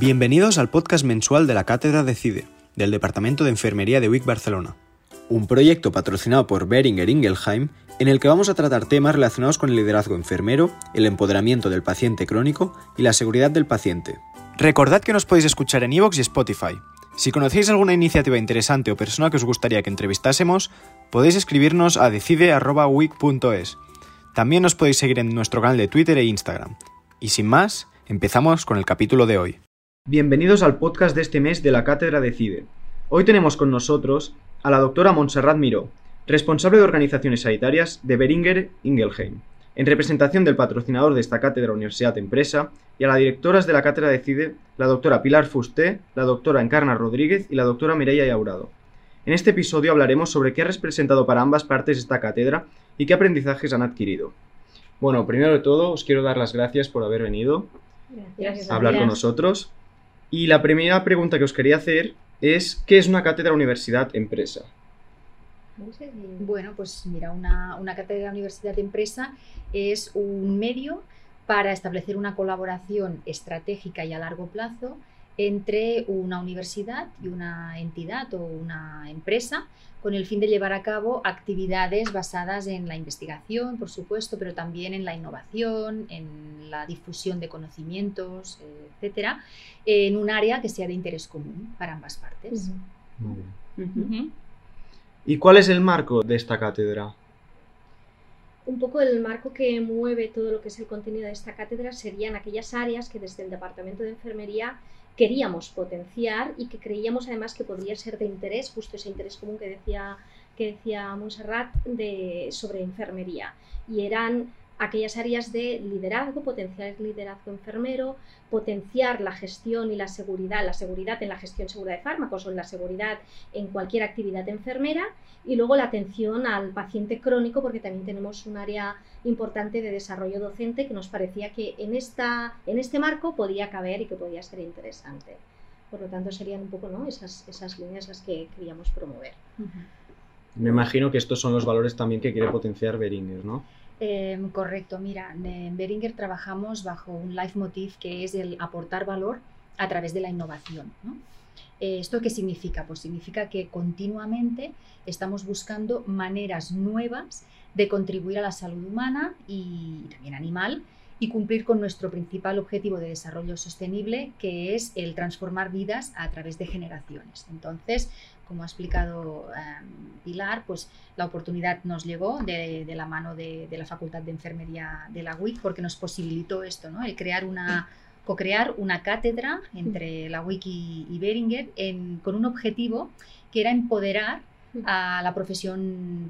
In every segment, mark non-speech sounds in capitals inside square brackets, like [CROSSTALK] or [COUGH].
Bienvenidos al podcast mensual de la Cátedra de CIDE, del Departamento de Enfermería de WIC Barcelona. Un proyecto patrocinado por Beringer Ingelheim en el que vamos a tratar temas relacionados con el liderazgo enfermero, el empoderamiento del paciente crónico y la seguridad del paciente. Recordad que nos podéis escuchar en iVoox y Spotify. Si conocéis alguna iniciativa interesante o persona que os gustaría que entrevistásemos, podéis escribirnos a decide.wic.es. También nos podéis seguir en nuestro canal de Twitter e Instagram. Y sin más, empezamos con el capítulo de hoy. Bienvenidos al podcast de este mes de la Cátedra Decide. Hoy tenemos con nosotros a la doctora Montserrat Miró, responsable de organizaciones sanitarias de Beringer Ingelheim, en representación del patrocinador de esta cátedra Universidad Empresa, y a las directoras de la cátedra Decide, la doctora Pilar Fusté, la doctora Encarna Rodríguez y la doctora Mireia Yaurado. En este episodio hablaremos sobre qué ha representado para ambas partes esta cátedra y qué aprendizajes han adquirido. Bueno, primero de todo, os quiero dar las gracias por haber venido Gracias. a hablar con nosotros. Y la primera pregunta que os quería hacer es, ¿qué es una cátedra universidad-empresa? Bueno, pues mira, una, una cátedra universidad de empresa es un medio para establecer una colaboración estratégica y a largo plazo entre una universidad y una entidad o una empresa con el fin de llevar a cabo actividades basadas en la investigación, por supuesto, pero también en la innovación, en la difusión de conocimientos, eh, etcétera, en un área que sea de interés común para ambas partes. Muy bien. Ujú. ¿Y cuál es el marco de esta cátedra? un poco el marco que mueve todo lo que es el contenido de esta cátedra serían aquellas áreas que desde el Departamento de Enfermería queríamos potenciar y que creíamos además que podría ser de interés, justo ese interés común que decía, que decía Montserrat de, sobre enfermería. Y eran aquellas áreas de liderazgo, potenciar el liderazgo enfermero, potenciar la gestión y la seguridad, la seguridad en la gestión segura de fármacos o en la seguridad en cualquier actividad enfermera y luego la atención al paciente crónico porque también tenemos un área importante de desarrollo docente que nos parecía que en, esta, en este marco podía caber y que podía ser interesante. Por lo tanto, serían un poco ¿no? esas, esas líneas las que queríamos promover. Me imagino que estos son los valores también que quiere potenciar Beringer, ¿no? Eh, correcto, mira, en Beringer trabajamos bajo un leitmotiv que es el aportar valor a través de la innovación. ¿no? Eh, ¿Esto qué significa? Pues significa que continuamente estamos buscando maneras nuevas de contribuir a la salud humana y también animal y cumplir con nuestro principal objetivo de desarrollo sostenible, que es el transformar vidas a través de generaciones. Entonces, como ha explicado eh, Pilar, pues la oportunidad nos llegó de, de la mano de, de, la Facultad de Enfermería de la UIC porque nos posibilitó esto, ¿no? el crear una, co-crear una cátedra entre la UIC y, y Beringer en, con un objetivo que era empoderar a la profesión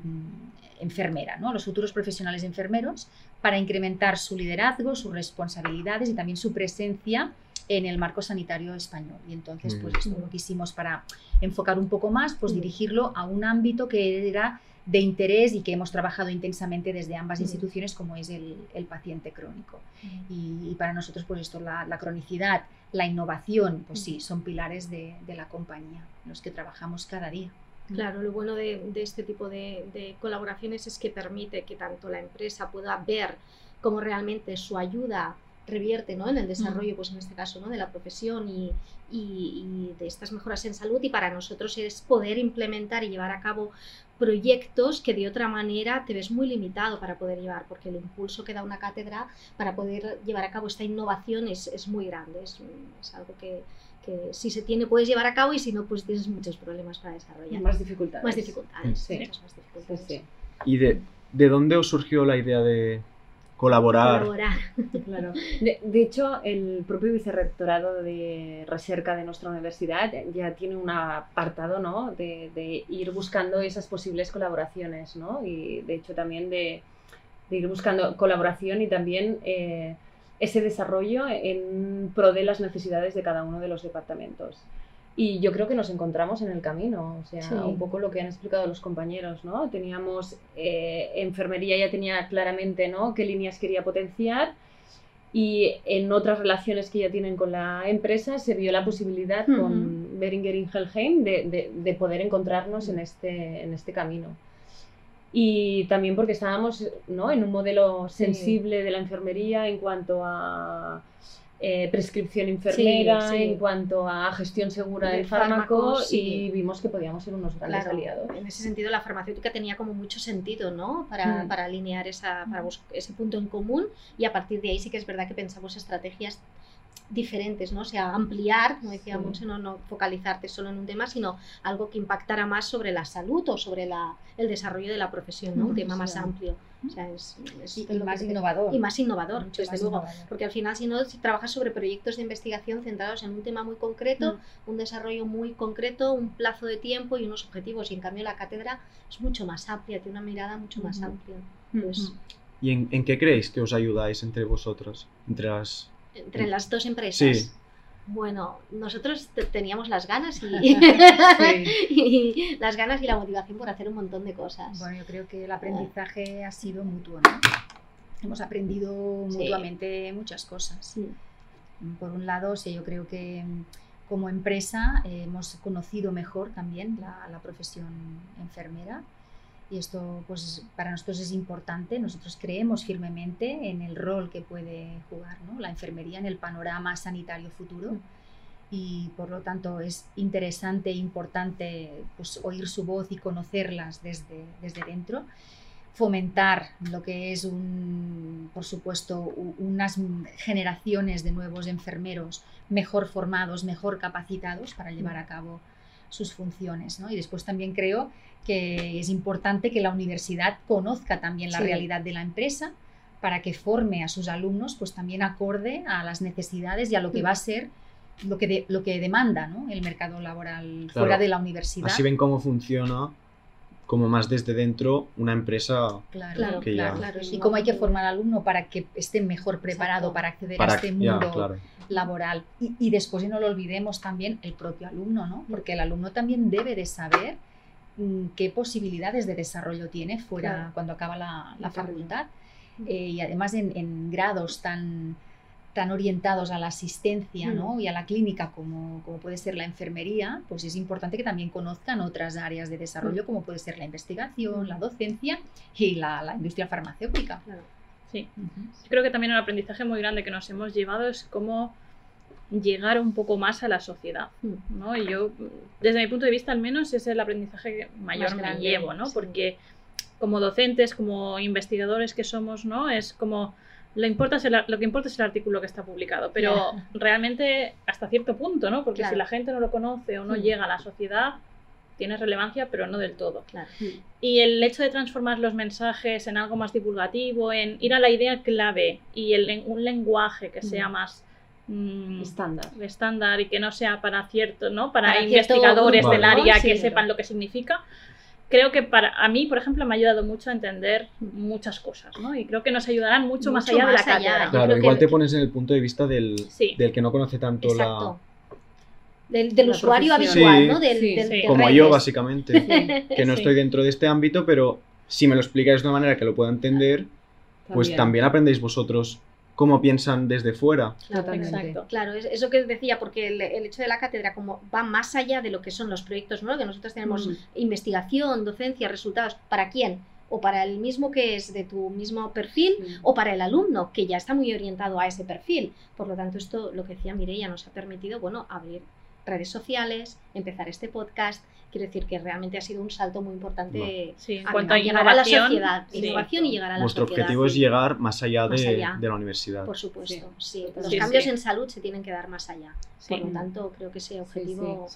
enfermera, ¿no? los futuros profesionales enfermeros, para incrementar su liderazgo, sus responsabilidades y también su presencia en el marco sanitario español. Y entonces, pues esto lo quisimos para enfocar un poco más, pues dirigirlo a un ámbito que era de interés y que hemos trabajado intensamente desde ambas instituciones, como es el, el paciente crónico. Y, y, para nosotros, pues esto, la, la, cronicidad, la innovación, pues sí, son pilares de, de la compañía, los que trabajamos cada día. Claro, lo bueno de, de este tipo de, de, colaboraciones es que permite que tanto la empresa pueda ver cómo realmente su ayuda revierte ¿no? en el desarrollo, pues en este caso, ¿no? de la profesión y, y, y, de estas mejoras en salud y para nosotros es poder implementar y llevar a cabo proyectos que de otra manera te ves muy limitado para poder llevar, porque el impulso que da una cátedra para poder llevar a cabo esta innovación es, es muy grande, es, es algo que, que si se tiene puedes llevar a cabo y si no pues tienes muchos problemas para desarrollar. Más dificultades. Más dificultades, sí. muchas más dificultades. Sí, sí. ¿Y de, de dónde os surgió la idea de colaborar? colaborar. [LAUGHS] Claro. De, de, hecho, el propio vicerrectorado de recerca de nuestra universidad ya tiene un apartado ¿no? de, de ir buscando esas posibles colaboraciones, ¿no? Y de hecho también de, de ir buscando colaboración y también eh, ese desarrollo en pro de las necesidades de cada uno de los departamentos. Y yo creo que nos encontramos en el camino, o sea, sí. un poco lo que han explicado los compañeros, ¿no? Teníamos, eh, enfermería ya tenía claramente, ¿no? Qué líneas quería potenciar y en otras relaciones que ya tienen con la empresa se vio la posibilidad uh -huh. con Beringer Ingelheim de, de, de, poder encontrarnos en este, en este camino. Y también porque estábamos ¿no? en un modelo sensible sí. de la enfermería en cuanto a eh, prescripción enfermera, Sí, sí. en cuanto a gestión segura del Del fármaco, fármaco, sí. y vimos que podíamos ser unos grandes Claro, aliados. en ese sentido la farmacéutica tenía como mucho sentido, ¿no? Para, Mm. para alinear esa, para bus- ese punto en común y a partir de ahí sí que es verdad que pensamos estrategias diferentes, ¿no? O sea, ampliar, como decía Sí. Monse, no, no focalizarte solo en un tema, sino algo que impactara más sobre la salud o sobre la, el desarrollo de la profesión, ¿no? Un tema más amplio. O sea, es, es Y, lo y que más innovador. y más innovador, Mucho desde más luego. innovador. Porque al final, si no, si trabajas sobre proyectos de investigación centrados en un tema muy concreto, Mm. un desarrollo muy concreto, un plazo de tiempo y unos objetivos. Y en cambio la cátedra es mucho más amplia, tiene una mirada mucho más amplia. Pues, ¿Y en, en qué creéis que os ayudáis entre vosotras? Entre las... entre las dos empresas. Sí. Bueno, nosotros te- teníamos las ganas y, [LAUGHS] Sí. y las ganas y la motivación por hacer un montón de cosas. Bueno, yo creo que el aprendizaje ha sido mutuo, ¿no? Hemos aprendido Sí. mutuamente muchas cosas. Sí. Por un lado, sí, yo creo que mm, como empresa eh, hemos conocido mejor también la, la profesión enfermera y esto pues para nosotros es importante. Nosotros creemos firmemente en el rol que puede jugar la enfermería en el panorama sanitario futuro y por lo tanto es interesante e importante pues, oír su voz y conocerlas desde, desde dentro fomentar lo que es un, por supuesto, unas generaciones de nuevos enfermeros mejor formados, mejor capacitados para llevar a cabo sus funciones. ¿no? Y después también creo que es importante que la universidad conozca también la Sí. realidad de la empresa para que forme a sus alumnos pues también acorde a las necesidades y a lo que va a ser lo que, de- lo que demanda ¿no? el mercado laboral Claro. fuera de la universidad. Así ven cómo funciona, como más desde dentro, una empresa Claro, Claro, que ya- claro. y cómo hay que formar al alumno para que esté mejor preparado Exacto. para acceder para... a este ya, mundo claro. laboral. Y, y después, y no lo olvidemos también, el propio alumno, ¿no? Porque el alumno también debe de saber mm, qué posibilidades de desarrollo tiene fuera Claro. cuando acaba la, la facultad. Eh, y además en, en grados tan tan orientados a la asistencia Mm. ¿no? y a la clínica como, como puede ser la enfermería, pues es importante que también conozcan otras áreas de desarrollo como puede ser la investigación, la docencia y la, la industria farmacéutica. Claro. Sí. Creo que también un aprendizaje muy grande que nos hemos llevado es cómo llegar un poco más a la sociedad. Mm. ¿no? Y yo, desde mi punto de vista al menos, es el aprendizaje que mayor Más me grande, llevo, ¿no? sí. Porque como docentes, como investigadores que somos, ¿no? Es como lo, importa es el- lo que importa es el artículo que está publicado, pero realmente hasta cierto punto, ¿no? Porque Claro. si la gente no lo conoce o no Mm. llega a la sociedad, tiene relevancia, pero no del todo. Claro. Y el hecho de transformar los mensajes en algo más divulgativo, en ir a la idea clave y el, un lenguaje que sea Mm. más mm, Estándar. estándar y que no sea para cierto, ¿no? Para, investigadores grupo, del área que sepan lo que significa. Creo que para a mí, por ejemplo, me ha ayudado mucho a entender muchas cosas, ¿no? Y creo que nos ayudarán mucho, más allá de la cátedra. Claro, igual que- te pones en el punto de vista del, Sí. del que no conoce tanto Exacto. Del, del La usuario profesión. habitual, Sí. ¿no? Del, Sí, del- sí. de la... Como redes. yo, básicamente. [LAUGHS] que no Sí. estoy dentro de este ámbito, pero si me lo explicáis de una manera que lo pueda entender, pues también aprendéis vosotros cómo piensan desde fuera. Claro, Totalmente. Exacto. Claro, es eso que decía, porque el, el hecho de la cátedra como va más allá de lo que son los proyectos, ¿no? Que nosotros tenemos Mm. investigación, docencia, resultados. ¿Para quién? O para el mismo que es de tu mismo perfil, o para el alumno, que ya está muy orientado a ese perfil. Por lo tanto, esto, lo que decía Mireia, nos ha permitido, bueno, abrir redes sociales, empezar este podcast. Quiero decir que realmente ha sido un salto muy importante Sí, en a, cuanto a a llegar a la innovación, sociedad. sí. Innovación y llegar a la Vuestro sociedad. objetivo es llegar más allá, Más de, allá. de la universidad. Por supuesto, sí. totalmente. Los Sí, cambios sí. en salud se tienen que dar más allá. Sí. Por lo tanto, creo que ese objetivo...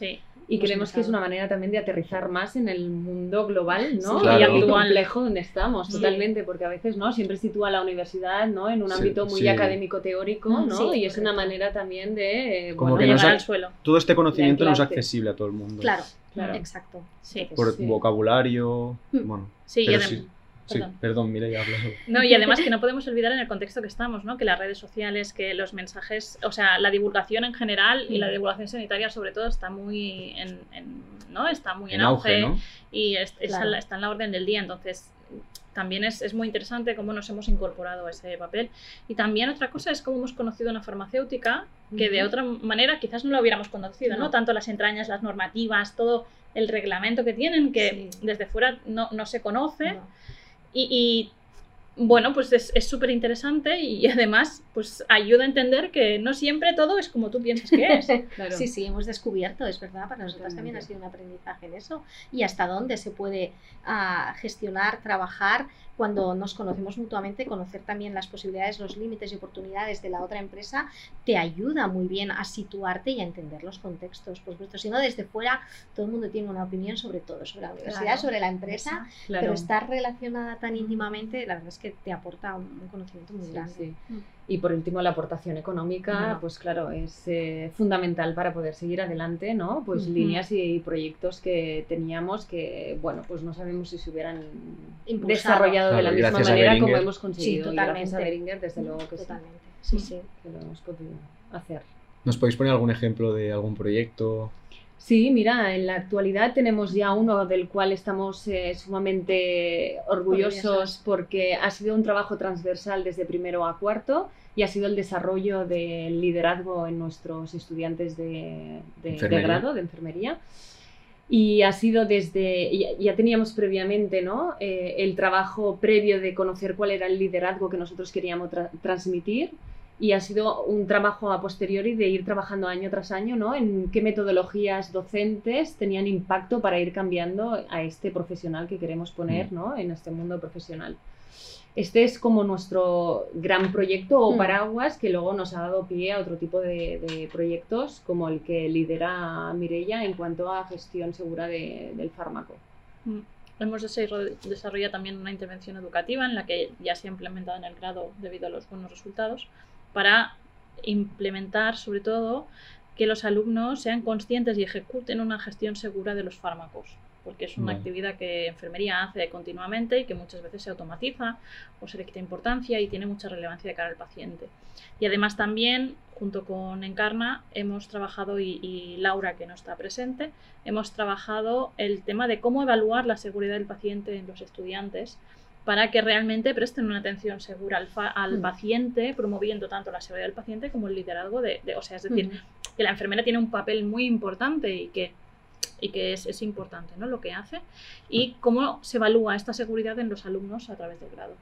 Y hemos creemos que es una manera también de aterrizar más en el mundo global, ¿no? Sí, Claro. Y actual. complejo donde estamos, Sí. totalmente, porque a veces, ¿no? Siempre sitúa la universidad, ¿no? En un Sí, ámbito muy sí. académico teórico, Mm, ¿no? sí, y es una manera también de, eh, Como bueno, que no llegar se- al suelo. Todo este conocimiento no es accesible a todo el mundo. Claro, Claro. exacto. Sí. Por Sí. vocabulario. Mm. Bueno, Sí, y pero sí. Perdón. perdón, mira, ya hablo. No, y además que no podemos olvidar en el contexto que estamos, ¿no? Que las redes sociales, que los mensajes, o sea, la divulgación en general y la Mm. divulgación sanitaria sobre todo está muy en, en- ¿no? Está muy en, En auge, ¿no? y es- es Claro. la- está en la orden del día. Entonces, también es, es muy interesante cómo nos hemos incorporado a ese papel. Y también otra cosa es cómo hemos conocido una farmacéutica que de otra manera quizás no lo hubiéramos conocido, ¿no? No. Tanto las entrañas, las normativas, todo el reglamento que tienen, que Sí. desde fuera no, no se conoce. No. Y, y, bueno, pues es súper interesante y [LAUGHS] además pues ayuda a entender que no siempre todo es como tú piensas que es. [LAUGHS] Claro. Sí, sí, hemos descubierto, es verdad, para nosotras también ha sido un aprendizaje en eso. Y hasta dónde se puede ah, gestionar, trabajar cuando nos conocemos mutuamente, conocer también las posibilidades, los límites y oportunidades de la otra empresa, te ayuda muy bien a situarte y a entender los contextos. Por supuesto, si no, desde fuera todo el mundo tiene una opinión sobre todo, sobre la universidad, Claro. sobre la empresa, Claro. pero estar relacionada tan íntimamente, la verdad es que te aporta un, un conocimiento muy Sí, grande. sí. Mm. Y por último, la aportación económica, Bueno. pues claro, es eh, fundamental para poder seguir adelante, ¿no? Pues líneas y, proyectos que teníamos que, bueno, pues no sabemos si se hubieran Impulsado. desarrollado de la y misma manera como hemos conseguido. Sí, Y gracias a totalmente. Beringer, desde luego que sí, Totalmente. Sí, sí. que lo hemos podido hacer. ¿Nos podéis poner algún ejemplo de algún proyecto? Sí, mira, en la actualidad tenemos ya uno del cual estamos eh, sumamente orgullosos Orgullosas. porque ha sido un trabajo transversal desde primero a cuarto y ha sido el desarrollo del liderazgo en nuestros estudiantes de, de- grado, de enfermería. Y ha sido desde, ya, ya teníamos previamente ¿no? Eh, el trabajo previo de conocer cuál era el liderazgo que nosotros queríamos tra- transmitir y ha sido un trabajo a posteriori de ir trabajando año tras año ¿no? en qué metodologías docentes tenían impacto para ir cambiando a este profesional que queremos poner Mm. ¿no? en este mundo profesional. Este es como nuestro gran proyecto o Mm. paraguas que luego nos ha dado pie a otro tipo de, de proyectos como el que lidera Mirella en cuanto a gestión segura de- del fármaco. Mm. Hemos desarroll- desarrollado también una intervención educativa en la que ya se ha implementado en el grado debido a los buenos resultados para implementar sobre todo que los alumnos sean conscientes y ejecuten una gestión segura de los fármacos, porque es una actividad que enfermería hace continuamente y que muchas veces se automatiza o se le quita importancia y tiene mucha relevancia de cara al paciente. Y además también, junto con Encarna, hemos trabajado, y, y Laura, que no está presente, hemos trabajado el tema de cómo evaluar la seguridad del paciente en los estudiantes para que realmente presten una atención segura al, fa- al Mm. paciente, promoviendo tanto la seguridad del paciente como el liderazgo de, de- o sea, es decir, Ujú. que la enfermera tiene un papel muy importante y que, y que es, es importante ¿no? lo que hace y cómo se evalúa esta seguridad en los alumnos a través del grado.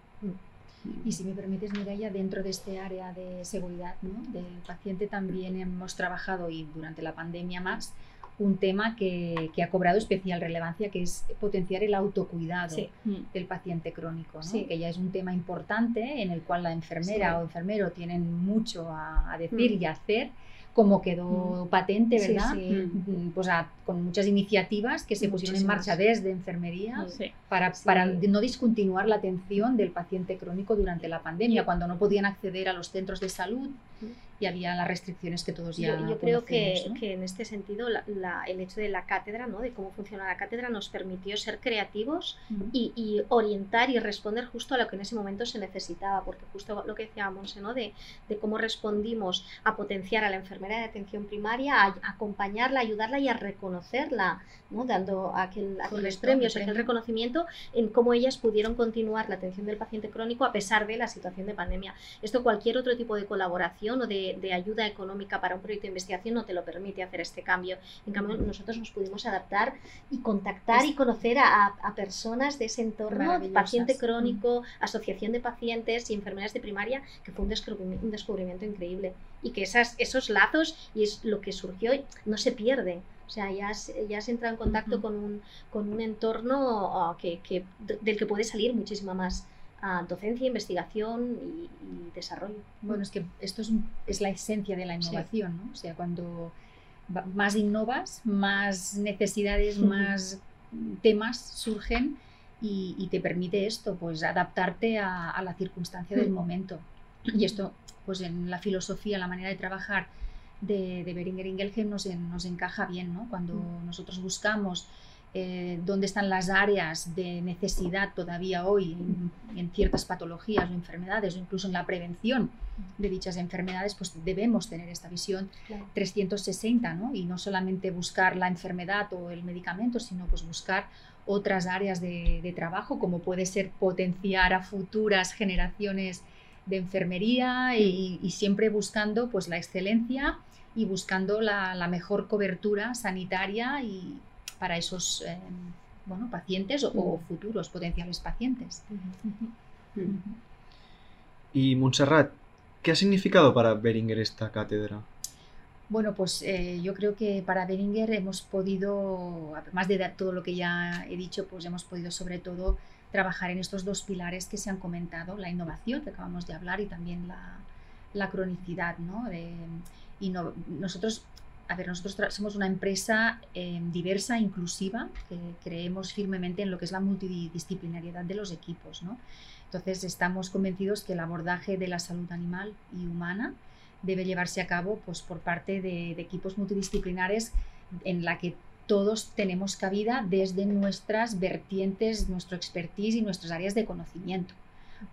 Y si me permites, Mireia, dentro de este área de seguridad ¿no? del paciente también hemos trabajado, y durante la pandemia más, un tema que, que ha cobrado especial relevancia, que es potenciar el autocuidado Sí. del paciente crónico, ¿no? Sí. que ya es un tema importante en el cual la enfermera Sí. o enfermero tienen mucho a, a decir Mm. y a hacer, como quedó patente, Sí, ¿verdad? Mm, Pues a- con muchas iniciativas que se pusieron en marcha desde enfermería para, para no discontinuar la atención del paciente crónico durante la pandemia, cuando no podían acceder a los centros de salud y había las restricciones que todos ya Yo, yo creo que, ¿no? que en este sentido la- la- el hecho de la cátedra, ¿no? de cómo funciona la cátedra, nos permitió ser creativos Ujú. y, y orientar y responder justo a lo que en ese momento se necesitaba, porque justo lo que decía Monse, ¿no? de, de cómo respondimos a potenciar a la enfermera de atención primaria, a, a acompañarla, ayudarla y a reconocerla, ¿no? dando aquel, aquellos premios, el aquel reconocimiento en cómo ellas pudieron continuar la atención del paciente crónico a pesar de la situación de pandemia. Esto cualquier otro tipo de colaboración o de, de ayuda económica para un proyecto de investigación no te lo permite hacer este cambio. En cambio, nosotros nos pudimos adaptar y contactar y conocer a, personas de ese entorno, paciente crónico, asociación de pacientes y enfermeras de primaria, que fue un descubrimiento, un descubrimiento increíble. Y que esas, esos lazos y es lo que surgió no se pierde. O sea, ya has, ya has entrado en contacto con, un, con un entorno ah, que, que- del que puede salir muchísima más ah, docencia, investigación y, y desarrollo. Bueno, es que esto es, es la esencia de la innovación, ¿no? O sea, cuando más innovas, más necesidades, más temas surgen y, y te permite esto, pues adaptarte a, a la circunstancia del momento. Y esto, pues en la filosofía, la manera de trabajar de, de Beringer Ingelheim nos, en- nos encaja bien, ¿no? Cuando nosotros buscamos eh, dónde están las áreas de necesidad todavía hoy en, en ciertas patologías o enfermedades o incluso en la prevención de dichas enfermedades, pues debemos tener esta visión 360, ¿no? Y no solamente buscar la enfermedad o el medicamento, sino pues buscar otras áreas de, de trabajo, como puede ser potenciar a futuras generaciones de enfermería y, y siempre buscando pues la excelencia y buscando la, la mejor cobertura sanitaria y para esos eh, bueno, pacientes o, o futuros potenciales pacientes. Y Montserrat, ¿Qué ha significado para Beringer esta cátedra? Bueno, pues eh, yo creo que para Beringer hemos podido, además de dar todo lo que ya he dicho, pues hemos podido sobre todo trabajar en estos dos pilares que se han comentado, la innovación que acabamos de hablar y también la, la cronicidad, ¿no? De, y no, nosotros, a ver, nosotros somos una empresa eh, diversa, inclusiva, que creemos firmemente en lo que es la multidisciplinariedad de los equipos, ¿no? Entonces estamos convencidos que el abordaje de la salud animal y humana debe llevarse a cabo pues, por parte de, de equipos multidisciplinares en la que todos tenemos cabida desde nuestras vertientes, nuestro expertise y nuestras áreas de conocimiento,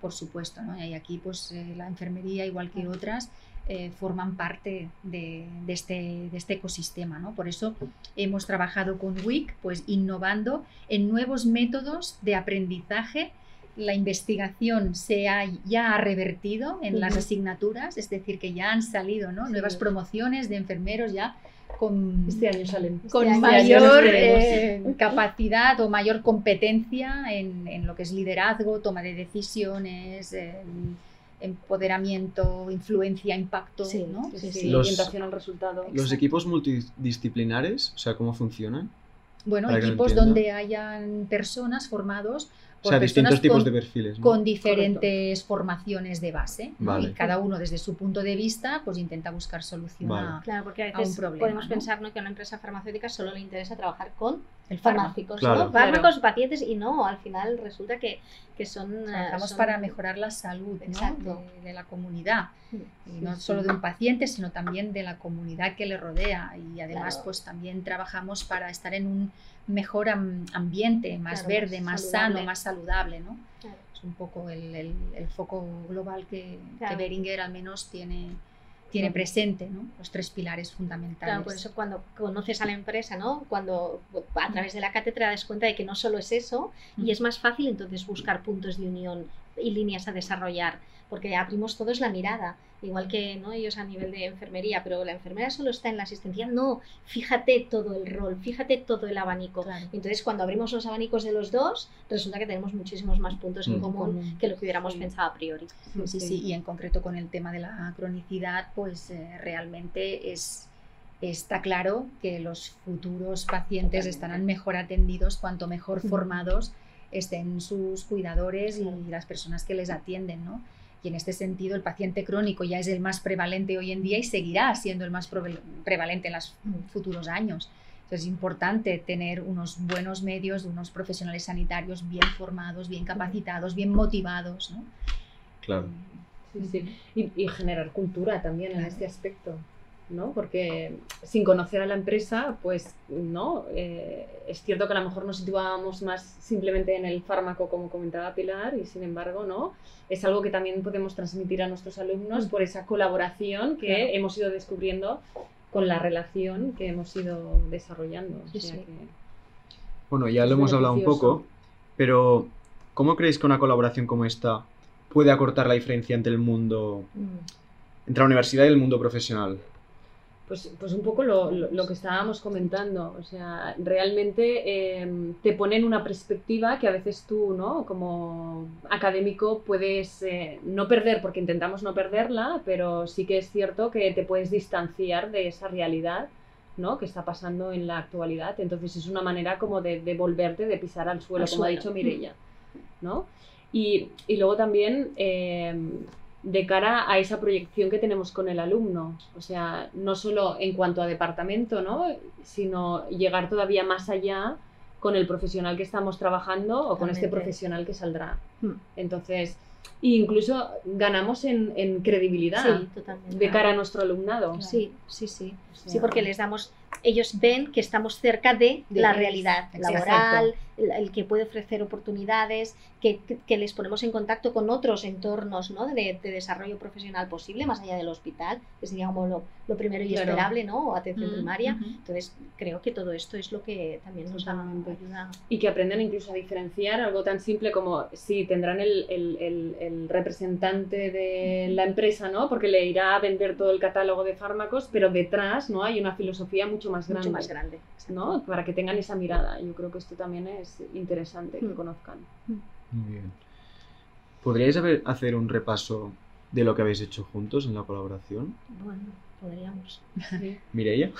por supuesto. ¿no? Y aquí pues, eh, la enfermería, igual que otras, eh, forman parte de, de, este, de, este, ecosistema. ¿no? Por eso hemos trabajado con WIC, pues innovando en nuevos métodos de aprendizaje. La investigación se ha, ya ha revertido en uh -huh. las asignaturas, es decir, que ya han salido ¿no? sí. nuevas promociones de enfermeros ya con, este año salen. con este mayor eh, capacidad o mayor competencia en, en, lo que es liderazgo, toma de decisiones, empoderamiento, influencia, impacto, sí, ¿no? Sí, sí, los, orientación al resultado. ¿Los Exacto. equipos multidisciplinares, o sea, cómo funcionan? Bueno, equipos donde hayan personas formados o sea, distintos tipos de perfiles. ¿no? Con diferentes Correcto. formaciones de base. Y cada uno desde su punto de vista pues intenta buscar solución vale. a, claro, porque a, veces a un problema. Podemos ¿no? pensar ¿no? que a una empresa farmacéutica solo le interesa trabajar con el farmacéuticos, claro. ¿no? fármacos, claro. pacientes y no, al final resulta que, que son... Trabajamos son... para mejorar la salud ¿no? de, de, la comunidad. Y no solo de un paciente, sino también de la comunidad que le rodea. Y además claro. pues también trabajamos para estar en un mejor ambiente, más claro, verde, más, sano, más saludable, ¿no? Claro. Es un poco el, el, el foco global que, claro. que, Beringer al menos tiene, tiene presente, ¿no? Los tres pilares fundamentales. Claro, por eso cuando conoces a la empresa, ¿no? Cuando a través de la cátedra te das cuenta de que no solo es eso y es más fácil entonces buscar puntos de unión y líneas a desarrollar, porque abrimos todos la mirada, igual que ¿no? ellos a nivel de enfermería, pero la enfermera solo está en la asistencia, no, fíjate todo el rol, fíjate todo el abanico. Claro. Entonces cuando abrimos los abanicos de los dos, resulta que tenemos muchísimos más puntos en mm. común que lo que hubiéramos sí. pensado a priori. Sí, sí, sí, y en concreto con el tema de la cronicidad, pues eh, realmente es está claro que los futuros pacientes estarán mejor atendidos cuanto mejor formados estén sus cuidadores y las personas que les atienden, ¿no? Y en este sentido, el paciente crónico ya es el más prevalente hoy en día y seguirá siendo el más prevalente en los futuros años. Entonces, es importante tener unos buenos medios, unos profesionales sanitarios bien formados, bien capacitados, bien motivados, ¿no? Claro. Sí, sí. Y, y generar cultura también claro. en este aspecto. ¿No? Porque sin conocer a la empresa, pues no, eh, es cierto que a lo mejor nos situábamos más simplemente en el fármaco, como comentaba Pilar, y sin embargo, ¿no? Es algo que también podemos transmitir a nuestros alumnos por esa colaboración que claro. hemos ido descubriendo con la relación que hemos ido desarrollando. Sí, o sea sí. que... Bueno, ya lo hemos hablado un poco, pero ¿cómo creéis que una colaboración como esta puede acortar la diferencia entre el mundo, mm. entre la universidad y el mundo profesional? Pues, pues un poco lo, lo, lo, que estábamos comentando, o sea, realmente eh, te ponen una perspectiva que a veces tú, ¿no? Como académico puedes eh, no perder, porque intentamos no perderla, pero sí que es cierto que te puedes distanciar de esa realidad, ¿no? Que está pasando en la actualidad. Entonces es una manera como de, de volverte, de pisar al suelo, al como suelo. ha dicho Mirella, ¿no? Y, y luego también... Eh, de cara a esa proyección que tenemos con el alumno. O sea, no solo en cuanto a departamento, ¿no? sino llegar todavía más allá con el profesional que estamos trabajando o con este profesional que saldrá. Hmm. Entonces, incluso ganamos en, en credibilidad sí, de cara a nuestro alumnado. Claro. Sí, sí, sí. O sea, sí, porque les damos, ellos ven que estamos cerca de, de la realidad laboral, el, el, que puede ofrecer oportunidades, que, que, que, les ponemos en contacto con otros entornos ¿no? de, de, desarrollo profesional posible, más allá del hospital, que sería como lo, lo primero y claro. esperable, ¿no? O atención mm, primaria. Mm -hmm. Entonces, creo que todo esto es lo que también nos da, ayuda. Y que aprenden incluso a diferenciar algo tan simple como si tendrán el, el, el representante de la empresa, ¿no? Porque le irá a vender todo el catálogo de fármacos, pero detrás, ¿no? Hay una filosofía mucho más grande. Mucho más grande. ¿no? Para que tengan esa mirada. Yo creo que esto también es interesante que mm. conozcan. Muy bien. ¿Podríais hacer un repaso de lo que habéis hecho juntos en la colaboración? Bueno, podríamos. [LAUGHS] Mireia.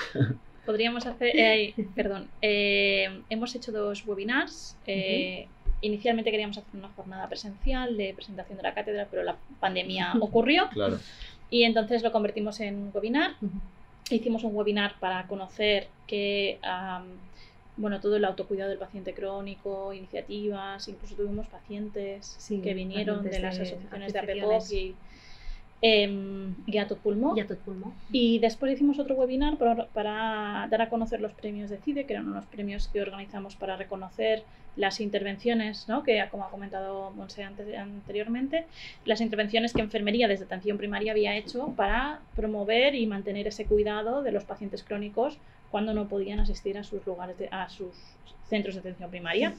Podríamos hacer, eh, perdón, eh, hemos hecho dos webinars. Eh, inicialmente queríamos hacer una jornada presencial de presentación de la cátedra, pero la pandemia [LAUGHS] ocurrió. Claro. Y entonces lo convertimos en un webinar. Hicimos un webinar para conocer que, bueno, todo el autocuidado del paciente crónico, iniciativas, incluso tuvimos pacientes que vinieron de las asociaciones de APEPOC y eh, Gato Pulmó. Pulmó. Y después hicimos otro webinar para, dar a conocer los premios de CIDE, que eran unos premios que organizamos para reconocer las intervenciones, ¿no? que como ha comentado Monse anteriormente, las intervenciones que enfermería desde atención primaria había hecho para promover y mantener ese cuidado de los pacientes crónicos cuando no podían asistir a sus lugares, a sus centros de atención primaria.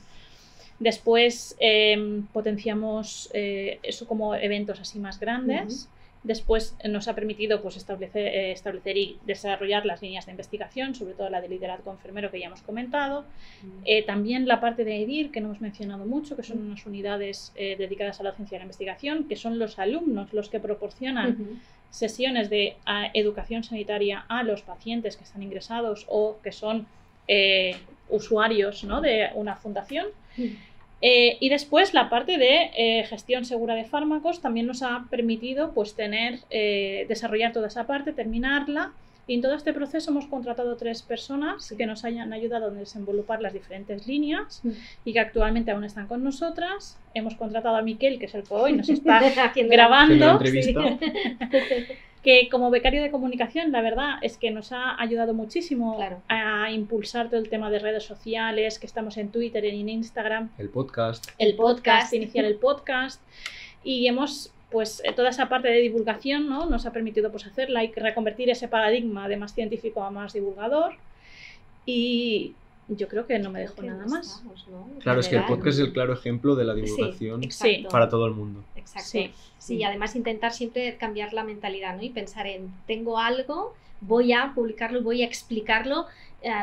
Después em, potenciamos eh, eso como eventos así más grandes. Después nos ha permitido pues, establecer, eh, establecer y desarrollar las líneas de investigación, sobre todo la de liderazgo enfermero que ya hemos comentado. Eh, también la parte de EDIR, que no hemos mencionado mucho, que son unas unidades eh, dedicadas a la ciencia y la investigación, que son los alumnos los que proporcionan sesiones de educación sanitaria a los pacientes que están ingresados o que son usuarios ¿no? de una fundación. Eh, y después la parte de eh, gestión segura de fármacos también nos ha permitido pues, tener, eh, desarrollar toda esa parte, terminarla. Y en todo este proceso hemos contratado tres personas que nos hayan ayudado a desenvolupar las diferentes líneas y que actualmente aún están con nosotras. Hemos contratado a Miquel, que es el que hoy nos está [LAUGHS] grabando. [LAUGHS] que como becario de comunicación, la verdad es que nos ha ayudado muchísimo a impulsar todo el tema de redes sociales, que estamos en Twitter, y en Instagram. El podcast. El podcast, iniciar el podcast. Y hemos, pues, eh, toda esa parte de divulgación, ¿no? Nos ha permitido, pues, hacerla y reconvertir ese paradigma de más científico a más divulgador. Y yo creo que no me dejo nada más. Claro, es que el podcast es el claro ejemplo de la divulgación para todo el mundo. Exacto. Sí. sí, además intentar siempre cambiar la mentalidad ¿no? y pensar en, tengo algo, voy a publicarlo, voy a explicarlo,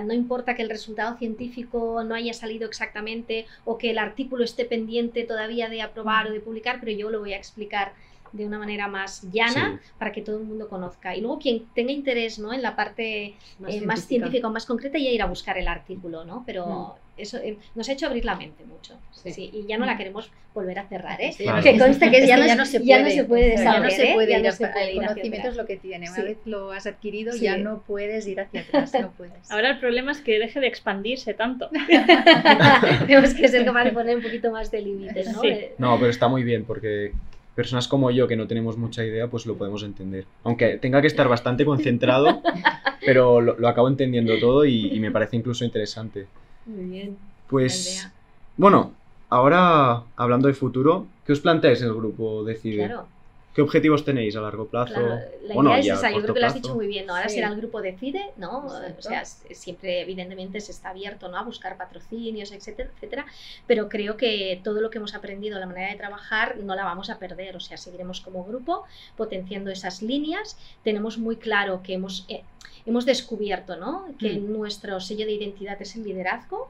no importa que el resultado científico no haya salido exactamente o que el artículo esté pendiente todavía de aprobar o de publicar, pero yo lo voy a explicar de una manera más llana para que todo el mundo conozca. Y luego quien tenga interés ¿no? en la parte más, eh, científica o más concreta ya ir a buscar el artículo, ¿no? Pero mm. Eso eh, nos ha hecho abrir la mente mucho. Sí. y ya no la mm. queremos volver a cerrar, ¿eh? Que conste que, ya, no, se puede, ya no se puede ya no se puede ir el conocimiento es lo que tiene. Una vez lo has adquirido ya no puedes ir hacia atrás, no puedes. Ahora el problema es que deje de expandirse tanto. [LAUGHS] Tenemos que ser capaces de [LAUGHS] poner un poquito más de límites, ¿no? No, pero está muy bien porque personas como yo que no tenemos mucha idea, pues lo podemos entender. Aunque tenga que estar bastante concentrado, [LAUGHS] pero lo, acabo entendiendo todo y, me parece incluso interesante. Muy bien. Pues, bueno, ahora hablando de futuro, ¿qué os planteáis el grupo Decide? Claro. ¿Qué objetivos tenéis a largo plazo? la idea es esa, yo creo que lo has dicho muy bien, ¿no? Ahora será el grupo Decide, ¿no? O sea, siempre evidentemente se está abierto, ¿no? A buscar patrocinios, etcétera, etcétera, pero creo que todo lo que hemos aprendido, la manera de trabajar, no la vamos a perder, o sea, seguiremos como grupo potenciando esas líneas, tenemos muy claro que hemos... Eh, hemos descubierto ¿no? que mm. nuestro sello de identidad es el liderazgo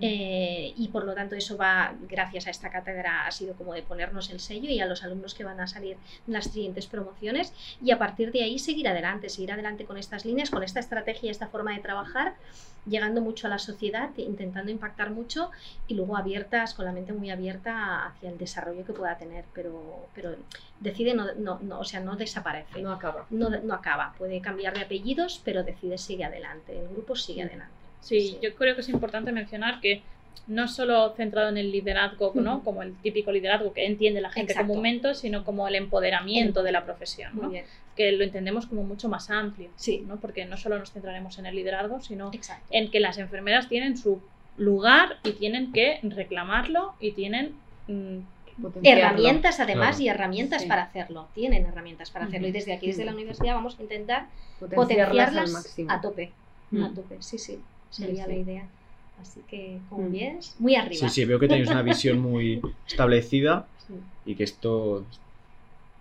eh, y por lo tanto eso va, gracias a esta cátedra, ha sido como de ponernos el sello y a los alumnos que van a salir en las siguientes promociones y a partir de ahí seguir adelante, seguir adelante con estas líneas, con esta estrategia, esta forma de trabajar, llegando mucho a la sociedad, intentando impactar mucho y luego abiertas, con la mente muy abierta hacia el desarrollo que pueda tener, pero, pero decide no, no, no o sea, no desaparece. No acaba. No, no acaba, puede cambiar de apellidos, pero decide sigue adelante, el grupo sigue adelante. Sí, yo creo que es importante mencionar que no solo centrado en el liderazgo, ¿no? como el típico liderazgo que entiende la gente como comúnmente, sino como el empoderamiento de la profesión, ¿no? que lo entendemos como mucho más amplio, sí. ¿no? porque no solo nos centraremos en el liderazgo, sino en que las enfermeras tienen su lugar y tienen que reclamarlo y tienen mm, herramientas además y herramientas para hacerlo. Tienen herramientas para hacerlo. Y desde aquí, desde la universidad, vamos a intentar potenciarlas, a tope. A tope, sí, sí, sería la idea. Así que, como ves, muy arriba. Sí, sí, veo que tenéis una visión [LAUGHS] muy establecida y que esto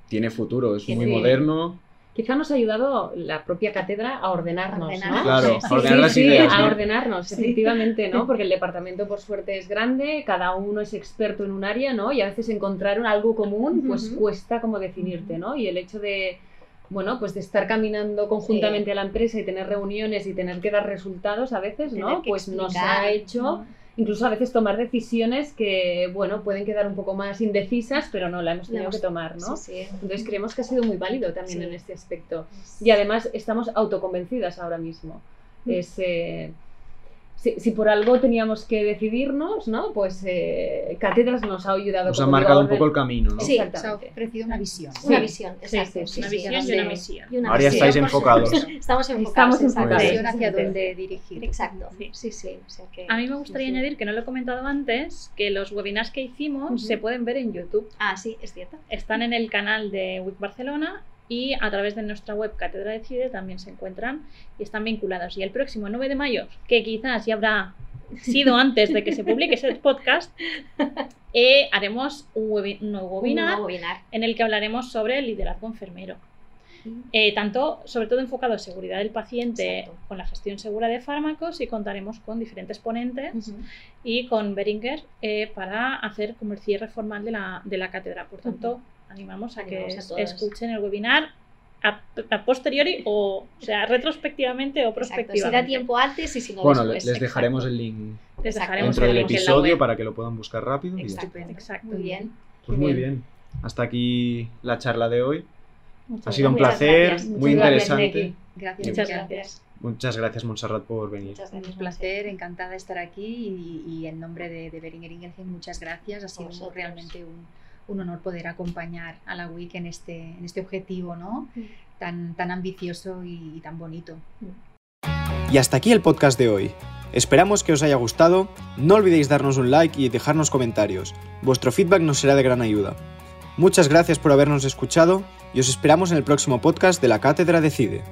tiene futuro, es muy moderno quizá nos ha ayudado la propia cátedra a ordenarnos, ¿no? Claro, Sí, ordenar sí, las sí, ideas. a ¿no? ordenarnos, efectivamente, ¿no? [LAUGHS] Porque el departamento por suerte es grande, cada uno es experto en un área, ¿no? Y a veces encontrar algo común pues cuesta como definirte, ¿no? Y el hecho de bueno, pues de estar caminando conjuntamente a la empresa y tener reuniones y tener que dar resultados a veces, ¿no? Pues nos ha hecho incluso a veces tomar decisiones que, bueno, pueden quedar un poco más indecisas, pero no, la hemos tenido que tomar, ¿no? Sí, sí. Entonces creemos que ha sido muy válido también Sí. en este aspecto. Y además estamos autoconvencidas ahora mismo. Mm. Es, eh, si, si por algo teníamos que decidirnos, ¿no? Pues eh, Cátedras nos ha ayudado. Nos ha marcado a un poco el camino, ¿no? Sí. Se ha ofrecido una visión. Una visión, Sí, exacto. sí, Una visión sí, y una misión. Y una Ahora ya visión, estáis enfocados. [LAUGHS] Estamos enfocados. Estamos enfocados. Visión hacia dónde dirigir. Exacto. Sí. Sí, sí. o sea que- A mí me gustaría sí, sí. añadir, que no lo he comentado antes, que los webinars que hicimos se pueden ver en YouTube. Ah, sí, es cierto. Están en el canal de WIC Barcelona y a través de nuestra web Cátedra Decide también se encuentran y están vinculados. Y el próximo 9 de mayo, que quizás ya habrá sido [LAUGHS] antes de que se publique ese podcast, [LAUGHS] eh, haremos un, webi- un nuevo Un webinar nuevo webinar. en el que hablaremos sobre el liderazgo enfermero. Eh, tanto, sobre todo enfocado en seguridad del paciente Exacto. con la gestión segura de fármacos y contaremos con diferentes ponentes y con Beringer eh, para hacer como el cierre formal de la, de la cátedra. Por tanto, animamos a que Animamos a es- todos. escuchen el webinar a, a posteriori o, o sea, retrospectivamente o Exacto. Si prospectivamente. da tiempo antes y si no Bueno, después. les dejaremos Exacto. el link Les Exacto. dejaremos dentro el del episodio para que lo puedan buscar rápido. y ya está. Exacto. Exacto. Muy bien. Pues muy bien. Hasta aquí la charla de hoy. Muchas Ha sido un placer, gracias. muy interesante. Gracias. Muchas gracias. Muchas gracias, Montserrat, por venir. Muchas Un gracias. placer, encantada de estar aquí y, y en nombre de, de Beringer Ingelheim muchas gracias. Ha sido realmente un, un honor poder acompañar a la WIC en este, en este objetivo ¿no? Mm. tan, tan ambicioso y, y tan bonito. Y hasta aquí el podcast de hoy. Esperamos que os haya gustado, no olvidéis darnos un like y dejarnos comentarios. Vuestro feedback nos será de gran ayuda. Muchas gracias por habernos escuchado y os esperamos en el próximo podcast de la Cátedra Decide.